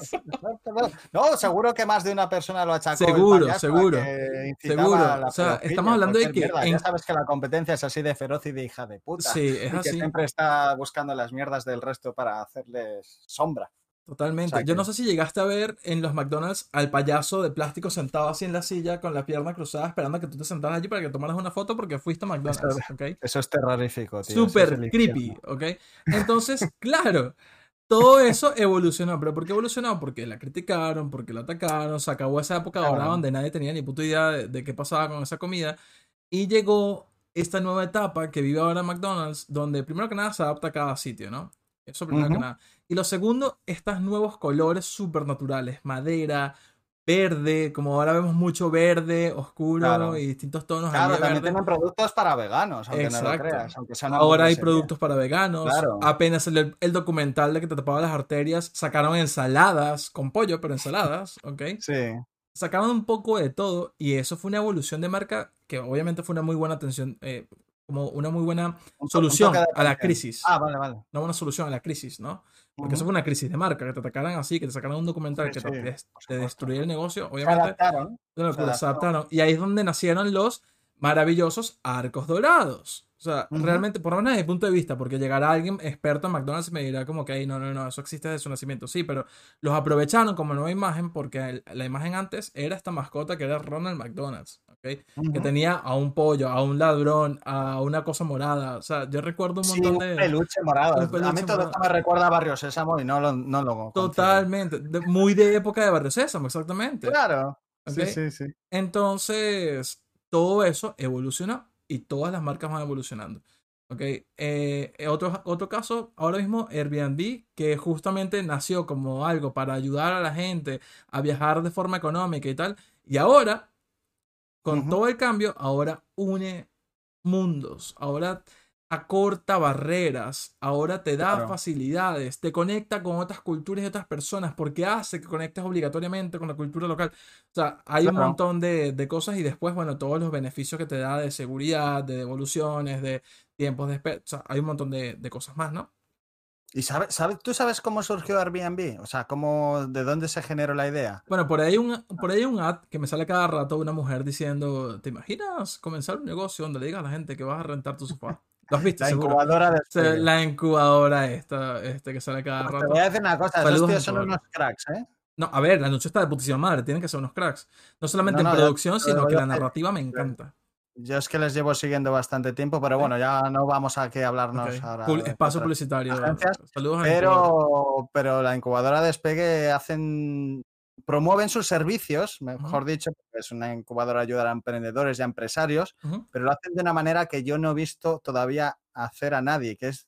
Son No, seguro que más de una persona lo achacó. Seguro, seguro. que Seguro. O sea, estamos hablando de que mierda. en- Ya sabes que la competencia es así de feroz y de hija de puta. Sí, es y que así. siempre está buscando las mierdas del resto para hacerles sombra. Totalmente. Yo que- no sé si llegaste a ver en los McDonald's al payaso de plástico sentado así en la silla con la pierna cruzada esperando a que tú te sentaras allí para que tomaras una foto porque fuiste a McDonald's, ¿ok? Eso es terrorífico, tío. eso es Súper creepy. ¿ok? Entonces, claro, todo eso evolucionó. ¿Pero por qué evolucionó? Porque la criticaron, porque la atacaron, se acabó esa época Claro. ahora donde nadie tenía ni puta idea de, de qué pasaba con esa comida. Y llegó esta nueva etapa que vive ahora McDonald's, donde primero que nada se adapta a cada sitio, ¿no? Eso primero que Ujú. nada. Y lo segundo, estos nuevos colores súper naturales, madera, verde, como ahora vemos mucho verde, oscuro Claro. y distintos tonos. Claro, también verde. tienen productos para veganos, aunque no lo Exacto. creas. Aunque sean Ahora hay productos para veganos. Claro. Apenas el, el documental de que te tapaba las arterias, sacaron ensaladas con pollo, pero ensaladas, ¿ok? Sí. Sacaron un poco de todo y eso fue una evolución de marca que obviamente fue una muy buena atención, eh, como una muy buena Un to- un solución a la crisis. Ah, vale, vale. Una buena solución a la crisis, ¿no? Porque eso fue una crisis de marca, que te atacaran así, que te sacaran un documental Sí, que sí, te, supuesto. destruyera el negocio, Se obviamente. adaptaron. Una locura, se adaptaron. Y ahí es donde nacieron los maravillosos arcos dorados. O sea, realmente, por lo menos desde mi punto de vista, porque llegará alguien experto en McDonald's y me dirá como que, "Ey, no, no, no, eso existe desde su nacimiento. Sí, pero los aprovecharon como nueva imagen porque el- la imagen antes era esta mascota que era Ronald McDonald's, Que tenía a un pollo, a un ladrón, a una cosa morada. O sea, yo recuerdo un Sí, montón un de... peluche morado. un a mí todo morado. esto me recuerda a Barrio Sésamo y no lo, no lo. Totalmente, de- muy de época de Barrio Sésamo, exactamente. Claro. Sí, sí, sí. Entonces, todo eso evolucionó y todas las marcas van evolucionando. ¿ok? Eh, otro, otro caso, ahora mismo Airbnb, que justamente nació como algo para ayudar a la gente a viajar de forma económica y tal. Y ahora, con todo el cambio, ahora une mundos. Ahora acorta barreras, ahora te da Claro. facilidades, te conecta con otras culturas y otras personas, porque hace que conectes obligatoriamente con la cultura local. O sea, hay un montón de, de cosas y después, bueno, todos los beneficios que te da de seguridad, de devoluciones, de tiempos de espera. O sea, hay un montón de, de cosas más, ¿no? ¿Y sabe, sabe- tú sabes cómo surgió Airbnb? O sea, cómo, ¿de dónde se generó la idea? Bueno, por ahí hay un, por ahí un ad que me sale cada rato de una mujer diciendo, ¿te imaginas comenzar un negocio donde le digas a la gente que vas a rentar tu sofá? ¿Lo has visto? La seguro? incubadora de la incubadora esta, este que sale cada Pues Te rato. voy a decir una cosa, esos Saludos, tíos son unos cracks, ¿eh? No, a ver, la noche está de putísima madre, tienen que ser unos cracks. No solamente No, en no, producción, sino digo que la narrativa me encanta. Yo es que les llevo siguiendo bastante tiempo, pero bueno, ya no vamos a que hablarnos Ok. ahora. Pul- de espacio otras publicitario. agencias, Saludos. Pero, pero la incubadora Despegue hacen promueven sus servicios, mejor dicho, porque es una incubadora ayudar a emprendedores y a empresarios, pero lo hacen de una manera que yo no he visto todavía hacer a nadie, que es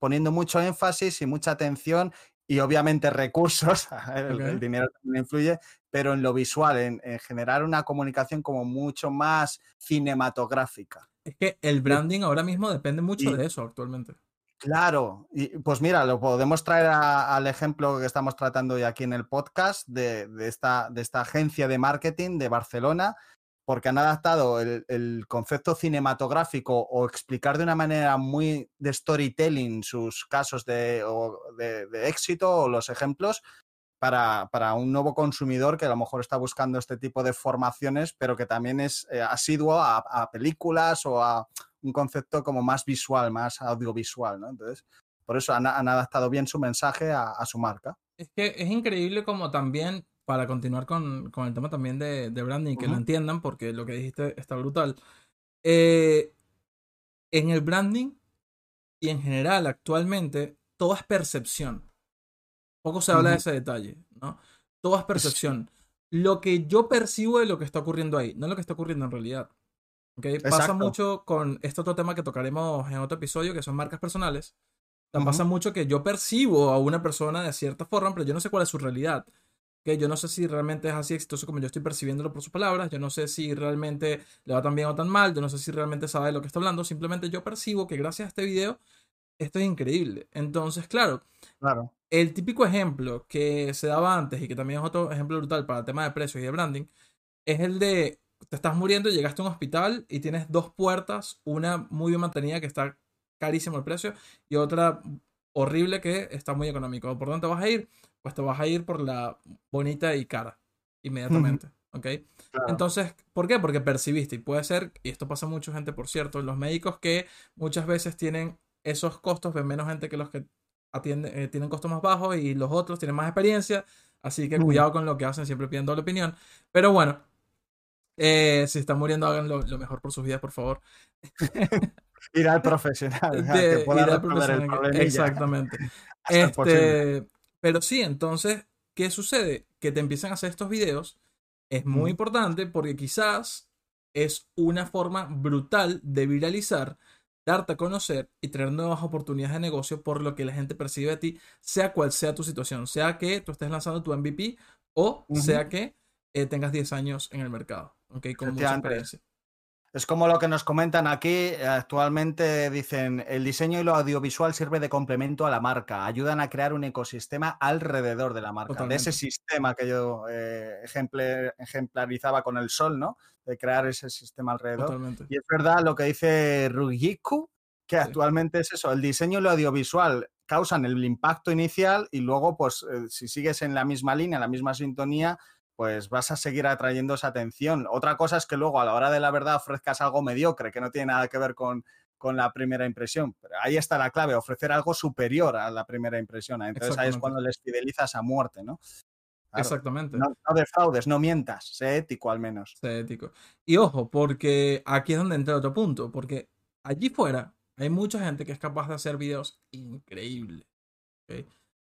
poniendo mucho énfasis y mucha atención y obviamente recursos, el, dinero también influye, pero en lo visual, en, generar una comunicación como mucho más cinematográfica. Es que el branding ahora mismo depende mucho de eso actualmente. Claro, y pues mira, lo podemos traer al ejemplo que estamos tratando hoy aquí en el podcast de, esta, de esta agencia de marketing de Barcelona, porque han adaptado el, concepto cinematográfico o explicar de una manera muy de storytelling sus casos de, éxito o los ejemplos para, un nuevo consumidor que a lo mejor está buscando este tipo de formaciones, pero que también es eh, asiduo a películas o a un concepto como más visual, más audiovisual. Entonces, por eso han, adaptado bien su mensaje a, su marca. Es que es increíble como también, para continuar con, el tema también de, branding, que lo entiendan, porque lo que dijiste está brutal. Eh, en el branding y en general actualmente, todo es percepción. Poco se habla de ese detalle, ¿no? Todo es percepción. Lo que yo percibo de lo que está ocurriendo ahí, no lo que está ocurriendo en realidad. Okay, pasa mucho con este otro tema que tocaremos en otro episodio, que son marcas personales. Pasa mucho que yo percibo a una persona de cierta forma, pero yo no sé cuál es su realidad. Que Yo no sé si realmente es así exitoso como yo estoy percibiéndolo por sus palabras. Yo no sé si realmente le va tan bien o tan mal. Yo no sé si realmente sabe de lo que está hablando. Simplemente yo percibo que gracias a este video esto es increíble. Entonces, claro, claro. el típico ejemplo que se daba antes y que también es otro ejemplo brutal para el tema de precios y de branding es el de te estás muriendo, llegaste a un hospital y tienes dos puertas, una muy bien mantenida que está carísimo el precio y otra horrible que está muy económico. ¿Por dónde vas a ir? Pues te vas a ir por la bonita y cara, inmediatamente. ¿Ok? Entonces, ¿por qué? Porque percibiste, y puede ser, y esto pasa mucho gente, por cierto, los médicos que muchas veces tienen esos costos, ven menos gente que los que atienden, eh, tienen costos más bajos y los otros tienen más experiencia, así que cuidado con lo que hacen, siempre pidiendo la opinión. Pero bueno, eh, si están muriendo, hagan lo, mejor por sus vidas, por favor. ir al profesional. ir al profesional. Exactamente. este, pero sí, entonces, ¿qué sucede? Que te empiezan a hacer estos videos. Es muy importante porque quizás es una forma brutal de viralizar, darte a conocer y tener nuevas oportunidades de negocio por lo que la gente percibe de ti, sea cual sea tu situación, sea que tú estés lanzando tu MVP o sea que eh, tengas 10 años en el mercado. Okay, con mucha experiencia. Es como lo que nos comentan aquí. Actualmente dicen, el diseño y lo audiovisual sirve de complemento a la marca. Ayudan a crear un ecosistema alrededor de la marca. De ese sistema que yo eh, ejemplarizaba con el sol, ¿no? De crear ese sistema alrededor. Y es verdad lo que dice Rugiku, que actualmente es eso. El diseño y lo audiovisual causan el impacto inicial y luego, pues, eh, si sigues en la misma línea, en la misma sintonía, pues vas a seguir atrayendo esa atención. Otra cosa es que luego a la hora de la verdad ofrezcas algo mediocre, que no tiene nada que ver con, con la primera impresión. Pero ahí está la clave, ofrecer algo superior a la primera impresión. Entonces ahí es cuando les fidelizas a muerte, ¿no? Exactamente. No, no, defraudes, no mientas, sé ético al menos. Sé ético. Y ojo, porque aquí es donde entra otro punto, porque allí fuera hay mucha gente que es capaz de hacer videos increíbles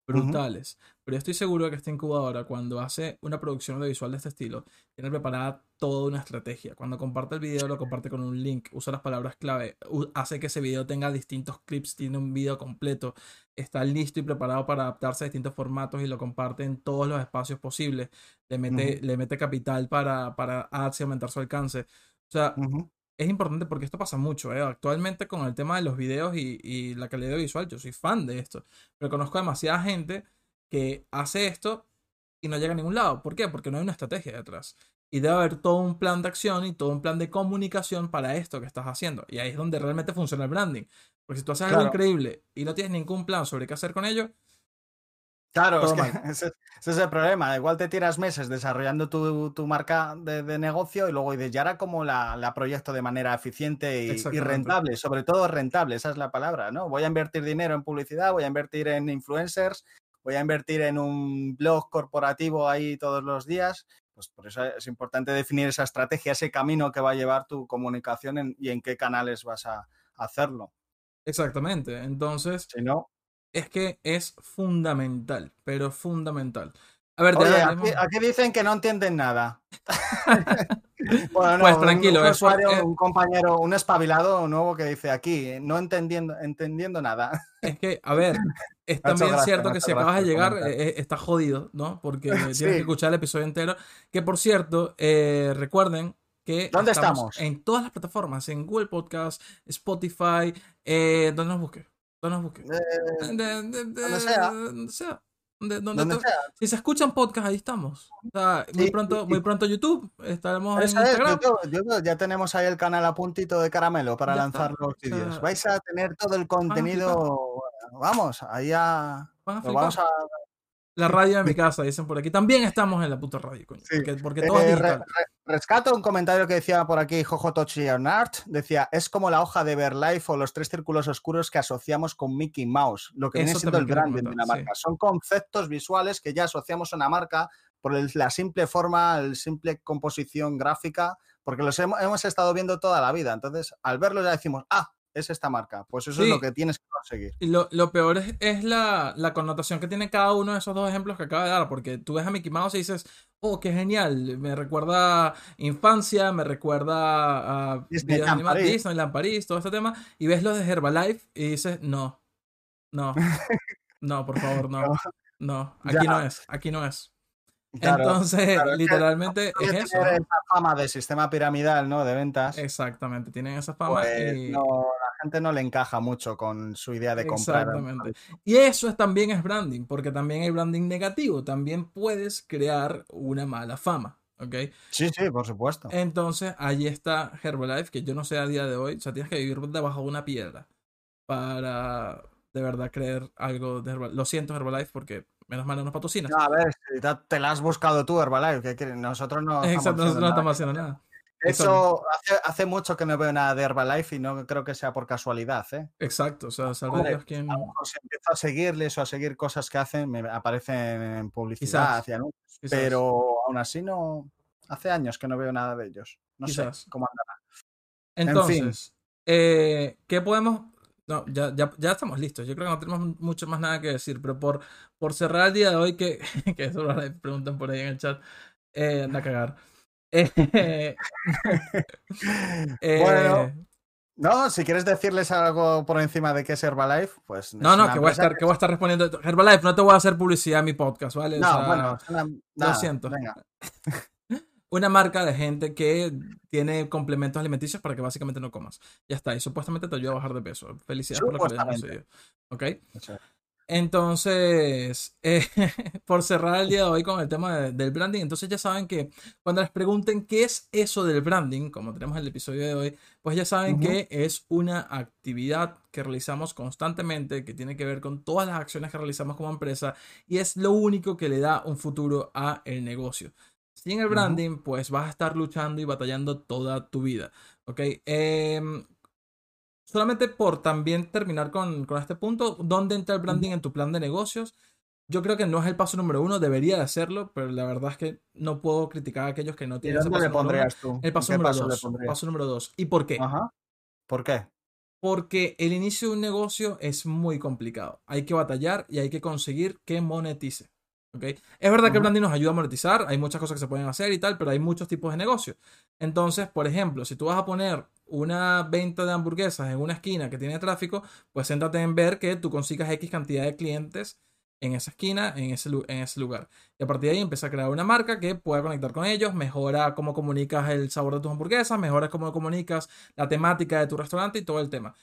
brutales. Pero estoy seguro que esta incubadora, cuando hace una producción audiovisual de este estilo, tiene preparada toda una estrategia. Cuando comparte el video, lo comparte con un link, usa las palabras clave, hace que ese video tenga distintos clips, tiene un video completo, está listo y preparado para adaptarse a distintos formatos y lo comparte en todos los espacios posibles. Le mete, le mete capital para, para y aumentar su alcance. O sea, es importante porque esto pasa mucho. ¿eh? Actualmente con el tema de los videos y, la calidad visual, yo soy fan de esto. Pero conozco demasiada gente que hace esto y no llega a ningún lado. ¿Por qué? Porque no hay una estrategia detrás. Y debe haber todo un plan de acción y todo un plan de comunicación para esto que estás haciendo. Y ahí es donde realmente funciona el branding. Porque si tú haces algo increíble y no tienes ningún plan sobre qué hacer con ello, Claro, es que ese, es el problema. Igual te tiras meses desarrollando tu, marca de, negocio y luego dices, ya ahora como la, proyecto de manera eficiente y, rentable, sobre todo rentable, esa es la palabra, ¿no? Voy a invertir dinero en publicidad, voy a invertir en influencers, voy a invertir en un blog corporativo ahí todos los días. Pues por eso es importante definir esa estrategia, ese camino que va a llevar tu comunicación y en qué canales vas a hacerlo. Exactamente. Entonces, si no, es que es fundamental, pero fundamental. A ver, Oye, aquí, aquí dicen que no entienden nada. Bueno, Pues un- tranquilo, un, por- usuario, eh. un compañero, un espabilado nuevo que dice aquí, no entendiendo, entendiendo nada. Es que, a ver, es también gracia, cierto que si acabas de llegar, eh, eh, está jodido, ¿no? Porque tienes que escuchar el episodio entero. Que por cierto, eh, recuerden que ¿Dónde estamos? en todas las plataformas, en Google Podcast, Spotify, eh, donde nos busque. Donde nos busque. De- de- de- donde sea. Donde sea. Donde- donde donde to- sea. Si se escuchan podcast, ahí estamos. O sea, muy pronto, sí, muy pronto YouTube. Estaremos en Eso es, Instagram. YouTube, YouTube, ya tenemos ahí el canal a puntito de caramelo para Ya lanzar está, los o sea, vídeos. Vais a tener todo el contenido, vamos, ahí a... Van vamos a La radio de mi casa, dicen por aquí. También estamos en la puta radio, coño. Sí. Porque, porque todo es Eh, digital. re- rescato un comentario que decía por aquí Jojo Art. Decía, es como la hoja de Verlife o los tres círculos oscuros que asociamos con Mickey Mouse, lo que viene Eso siendo el branding de sí. marca. Son conceptos visuales que ya asociamos a una marca por el- la simple forma, la simple composición gráfica, porque los hemos, hemos estado viendo toda la vida. Entonces, al verlo ya decimos, ah, es esta marca. Pues eso Sí. es lo que tienes que conseguir. Y lo, lo peor es, es la, la connotación que tiene cada uno de esos dos ejemplos que acaba de dar, porque tú ves a Mickey Mouse y dices, oh, qué genial, me recuerda infancia, me recuerda a Disneyland París. Disneyland París, todo este tema, y ves lo de Herbalife y dices, no, no, no, por favor, no, No. no, aquí Ya. no es, aquí no es. Claro, Entonces, claro, es que literalmente es Puede eso. esa fama de sistema piramidal, ¿no? De ventas. Exactamente, tienen esa fama Pues y... no, la gente no le encaja mucho con su idea de comprar. Exactamente. Y eso es, también es branding, porque también hay branding negativo. También puedes crear una mala fama. ¿Ok? Sí, sí, por supuesto. Entonces, ahí está Herbalife, que yo no sé a día de hoy. O sea, tienes que vivir debajo de una piedra para de verdad creer algo de Herbalife. Lo siento, Herbalife, porque menos mal no nos patrocinas. No, a ver, te- la has buscado tú, Herbalife. ¿qué quieres? Nosotros no. estamos Exacto, nosotros no nada. estamos haciendo nada. Hecho, hace, hace mucho que no veo nada de Herbalife y no creo que sea por casualidad. ¿eh? Exacto, o sea, Hombre, Dios quién. A si empiezo a seguirles o a seguir cosas que hacen, me aparecen en publicidad anuncios. quizás. Pero aún así no. Hace años que no veo nada de ellos. No Quizás. sé cómo andará. Entonces, eh, ¿qué podemos...? No, ya, ya, ya estamos listos. Yo creo que no tenemos mucho más nada que decir, pero por, por cerrar el día de hoy, que, que eso ahora preguntan por ahí en el chat, eh, anda a cagar. Eh, eh, Bueno, No, si quieres decirles algo por encima de qué es Herbalife, pues. no, no, que voy, a estar, que voy a estar respondiendo. Herbalife, no te voy a hacer publicidad a mi podcast, ¿vale? O No, sea, bueno, una- nada, siento. Venga. Una marca de gente que tiene complementos alimenticios para que básicamente no comas. Ya está, y supuestamente te ayuda a bajar de peso. Felicidades por lo que hayas conseguido. ¿Ok? Entonces, eh, por cerrar el día de hoy con el tema de- del branding, entonces ya saben que cuando les pregunten qué es eso del branding, como tenemos el episodio de hoy, pues ya saben que es una actividad que realizamos constantemente, que tiene que ver con todas las acciones que realizamos como empresa y es lo único que le da un futuro a el negocio. Sin el branding, pues vas a estar luchando y batallando toda tu vida. ¿Ok? Em, solamente por también terminar con, con este punto, ¿dónde entra el branding en tu plan de negocios? Yo creo que no es el paso número uno, debería de hacerlo, pero la verdad es que no puedo criticar a aquellos que no ¿Y tienen ese dónde paso le número uno. pondrías tú? El paso ¿Qué número paso dos. Paso número dos. ¿Y por qué? Ajá. ¿Por qué? Porque el inicio de un negocio es muy complicado. Hay que batallar y hay que conseguir que monetice. ¿Ok? Es verdad que el Ujú. branding nos ayuda a monetizar, hay muchas cosas que se pueden hacer y tal, pero hay muchos tipos de negocios. Entonces, por ejemplo, si tú vas a poner una venta de hamburguesas en una esquina que tiene tráfico, pues céntrate en ver que tú consigas X cantidad de clientes en esa esquina, en ese, en ese lugar. Y a partir de ahí empieza a crear una marca que pueda conectar con ellos, mejora cómo comunicas el sabor de tus hamburguesas, mejora cómo comunicas la temática de tu restaurante y todo el tema.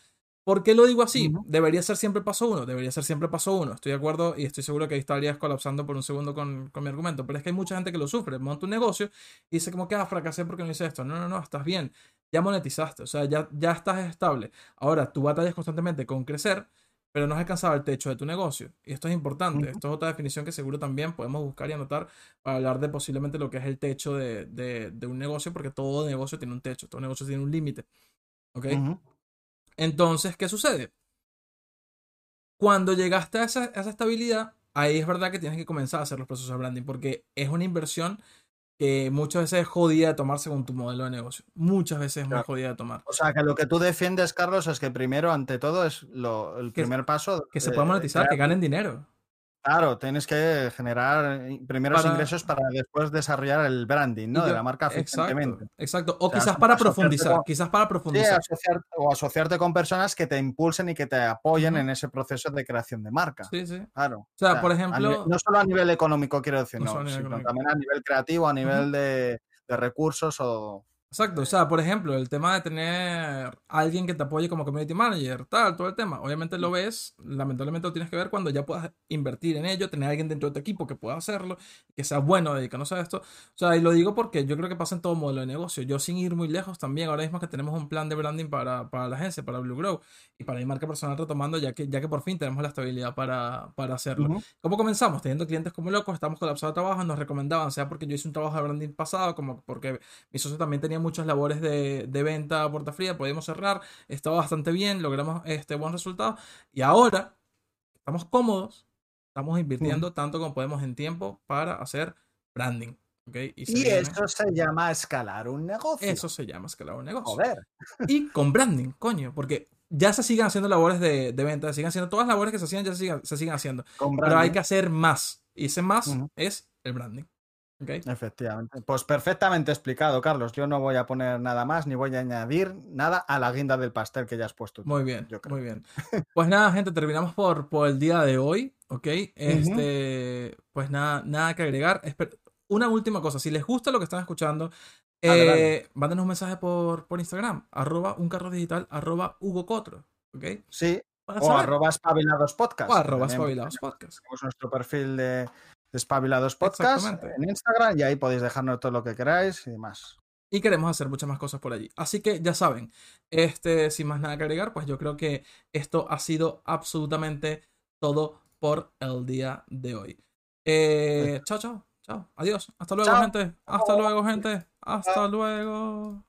¿Por qué lo digo así? Debería ser siempre paso uno, debería ser siempre paso uno. Estoy de acuerdo y estoy seguro que ahí estarías colapsando por un segundo con, con mi argumento, pero es que hay mucha gente que lo sufre, monta un negocio y dice como que ah, fracasé porque no hice esto. No, no, no, estás bien, ya monetizaste, o sea, ya, ya estás estable. Ahora, tú batallas constantemente con crecer, pero no has alcanzado el techo de tu negocio. Y esto es importante, esto es otra definición que seguro también podemos buscar y anotar para hablar de posiblemente lo que es el techo de, de- de un negocio, porque todo negocio tiene un techo, todo negocio tiene un límite. ¿Ok? Entonces, ¿qué sucede? Cuando llegaste a esa, a esa estabilidad, ahí es verdad que tienes que comenzar a hacer los procesos de branding, porque es una inversión que muchas veces es jodida de tomar según tu modelo de negocio. Muchas veces es muy jodida de tomar. O sea, que lo que tú defiendes, Carlos, es que primero, ante todo, es lo, el Que- primer paso. Que se pueda monetizar, que ganen dinero. Claro, tienes que generar primeros Para- ingresos para después desarrollar el branding, ¿no? De la marca. Exacto, exacto. O, O sea, quizás para profundizar, con- quizás para Sí, profundizar. o asociarte con personas que te impulsen y que te apoyen en ese proceso de creación de marca. Sí, sí. Claro. O sea, por ejemplo- nivel- no solo a nivel económico, quiero decir, No no, sino económico. también a nivel creativo, a nivel de, de recursos o. Exacto, o sea, por ejemplo, el tema de tener alguien que te apoye como community manager, tal, todo el tema. Obviamente lo ves, lamentablemente lo tienes que ver cuando ya puedas invertir en ello, tener alguien dentro de tu equipo que pueda hacerlo, que sea bueno dedicándose a esto. O sea, y lo digo porque yo creo que pasa en todo modelo de negocio. Yo sin ir muy lejos también, ahora mismo que tenemos un plan de branding para, para la agencia, para Blue Grow y para mi marca personal retomando, ya que, ya que por fin tenemos la estabilidad para, para hacerlo. Ujú. ¿Cómo comenzamos? Teniendo clientes como locos, estamos colapsados de trabajo, nos recomendaban, sea porque yo hice un trabajo de branding pasado, como porque mi socio también tenía muchas labores de, de venta a puerta fría, podíamos cerrar, estaba bastante bien, logramos este buen resultado. Y ahora estamos cómodos, estamos invirtiendo tanto como podemos en tiempo para hacer branding. ¿ok? Y, Y viene- eso se llama escalar un negocio. eso se llama escalar un negocio. Joder. Y con branding, coño, porque ya se siguen haciendo labores de, de venta, se siguen haciendo todas las labores que se hacían, ya se siguen, se siguen haciendo. Pero hay que hacer más. Y ese más Ujú. es el branding. ¿Ok? Efectivamente. Pues perfectamente explicado, Carlos. Yo no voy a poner nada más ni voy a añadir nada a la guinda del pastel que ya has puesto. tú. Muy bien, yo creo. muy bien. Pues nada, gente, terminamos por, por el día de hoy, ¿ok? Este, pues nada, nada que agregar. Esper- Una última cosa, si les gusta lo que están escuchando, eh, mándenos un mensaje por, por Instagram, arroba un carro digital, arroba Hugo Cotro, ¿ok? Sí. O arroba espabilados podcast. O arroba espabilados podcast. Tenemos nuestro perfil de, de espabilados podcast en Instagram y ahí podéis dejarnos todo lo que queráis y demás. Y queremos hacer muchas más cosas por allí. Así que ya saben, este, sin más nada que agregar, pues yo creo que esto ha sido absolutamente todo por el día de hoy. Eh, chao, chao, chao. Adiós. Hasta luego, Chao. gente. Hasta luego, gente. Hasta luego.